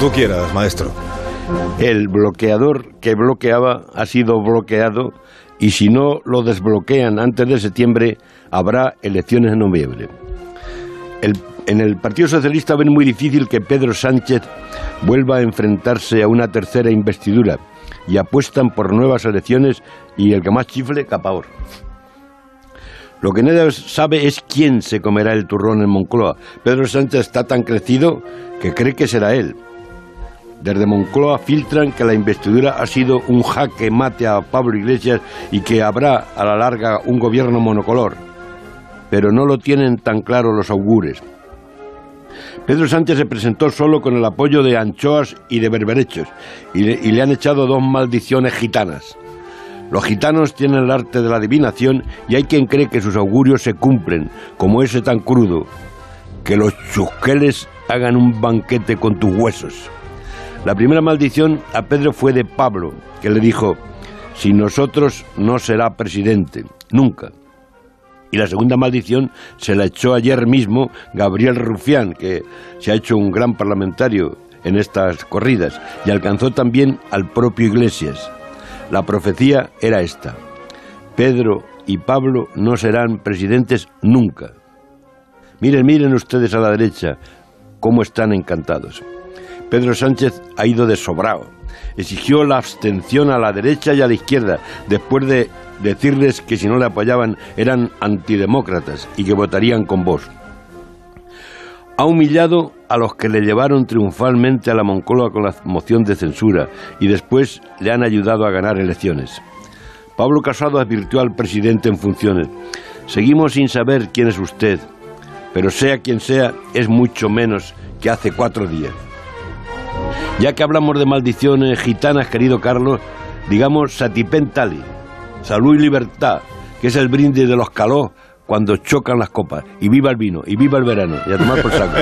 tú quieras, maestro. El bloqueador que bloqueaba ha sido bloqueado y si no lo desbloquean antes de septiembre, habrá elecciones en noviembre. en el Partido Socialista ven muy difícil que Pedro Sánchez vuelva a enfrentarse a una tercera investidura y apuestan por nuevas elecciones y el que más chifle, capaor. Lo que nadie sabe es quién se comerá el turrón en Moncloa. Pedro Sánchez está tan crecido que cree que será él. Desde Moncloa filtran que la investidura ha sido un jaque mate a Pablo Iglesias y que habrá a la larga un gobierno monocolor. Pero no lo tienen tan claro los augures. Pedro Sánchez se presentó solo con el apoyo de anchoas y de berberechos y le, y le han echado dos maldiciones gitanas. Los gitanos tienen el arte de la adivinación y hay quien cree que sus augurios se cumplen, como ese tan crudo, que los chusqueles hagan un banquete con tus huesos. La primera maldición a Pedro fue de Pablo, que le dijo, sin nosotros no será presidente, nunca. Y la segunda maldición se la echó ayer mismo Gabriel Rufián, que se ha hecho un gran parlamentario en estas corridas, y alcanzó también al propio Iglesias. La profecía era esta. Pedro y Pablo no serán presidentes nunca. Miren, miren ustedes a la derecha cómo están encantados. Pedro Sánchez ha ido de sobrado. Exigió la abstención a la derecha y a la izquierda, después de decirles que si no le apoyaban eran antidemócratas y que votarían con vos. Ha humillado a los que le llevaron triunfalmente a la Moncloa con la moción de censura y después le han ayudado a ganar elecciones. Pablo Casado advirtió al presidente en funciones, seguimos sin saber quién es usted, pero sea quien sea, es mucho menos que hace cuatro días. Ya que hablamos de maldiciones gitanas, querido Carlos, digamos satipentali, salud y libertad, que es el brindis de los calós cuando chocan las copas. Y viva el vino, y viva el verano, y a tomar por saco.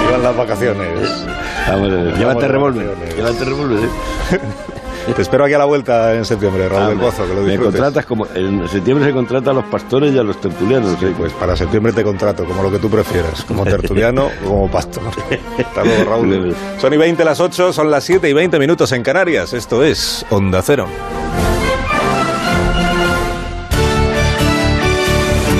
Vivan las vacaciones. llévate revólver, llévate revólver. ¿eh? Te espero aquí a la vuelta en septiembre, Raúl del Pozo, que lo Me contratas como. En septiembre se contrata a los pastores y a los tertulianos. Sí, pues para septiembre te contrato, como lo que tú prefieras, como tertuliano o como pastor. Hasta luego, Raúl. Son y 20 las 8, son las 7 y 20 minutos en Canarias. Esto es Onda Cero.